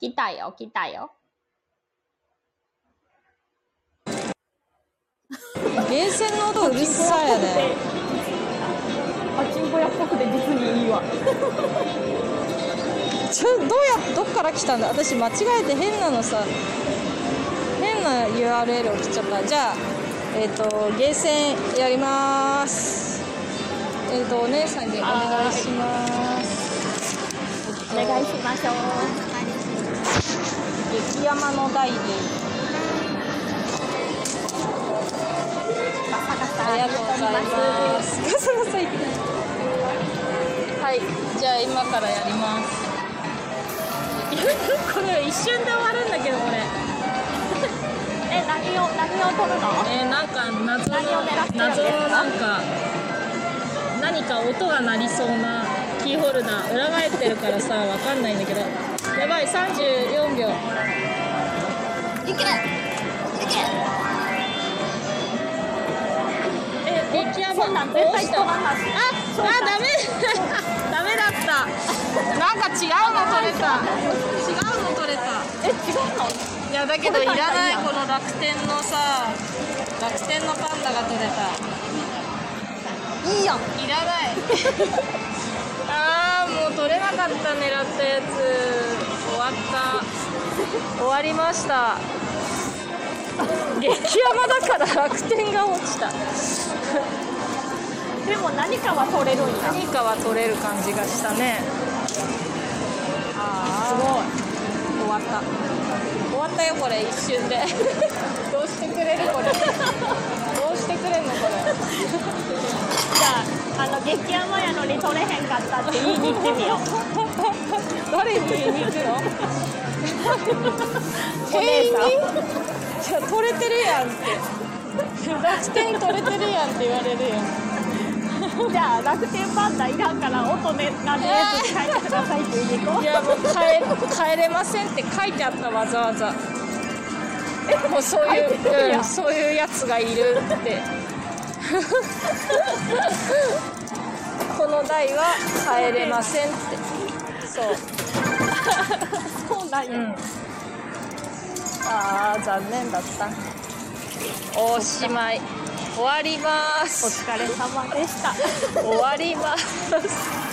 来たよ、来たよ。ゲーセンの音うるさいよねパチンコ屋っぽくて実にいいわ。ちょどうやどっから来たんだ？私間違えて変なのさ変な URL 送っちゃったじゃあえっ、とゲーセンやりますえっ、とお姉さんにお願いしますお願いしましょう。激山の台でガサガサありがとうございますガサガサ言ってはいじゃあ今からやります。これ一瞬で終わるんだけどこれえ、何を、何を取るの？えー、なんか謎何を狙ってるんですか謎の？なんか何か音が鳴りそうなキーホルダー裏返ってるからさわかんないんだけど。やばい34秒。いけえ激ヤバ。ああダメ。ダメだった。なんか違うの取れた。違うの取れた。え、違うの？いやだけどいらないここの楽天のさ楽天のパンダが取れた。いいやん。いらない 取れなかった狙ったやつ終わった。終わりました。激山だから楽天が落ちた。でも何かは取れるんや。何かは取れる感じがしたね。あすごい。終わった。終わったよこれ一瞬で。どうしてくれるこれ。どうしてくれんのこれじゃあ、あの、激山やのに取れへんかったって言いに行ってみよう。誰に言いに行くのお姉さん。いや取れてるやんって。楽天取れてるやんって言われるよ じゃあ、楽天パンダいらんから、音ね、なんでやつに変えてくださいって言いに行こう。いやもう帰帰れませんって書いてあったわざわざ。もうそういう、やん。うん、そういうやつがいるって。この台は帰れませんって。そう。そうなんや。うん。あー残念だった。おしまい。終わりまおす疲れ様でした。終わります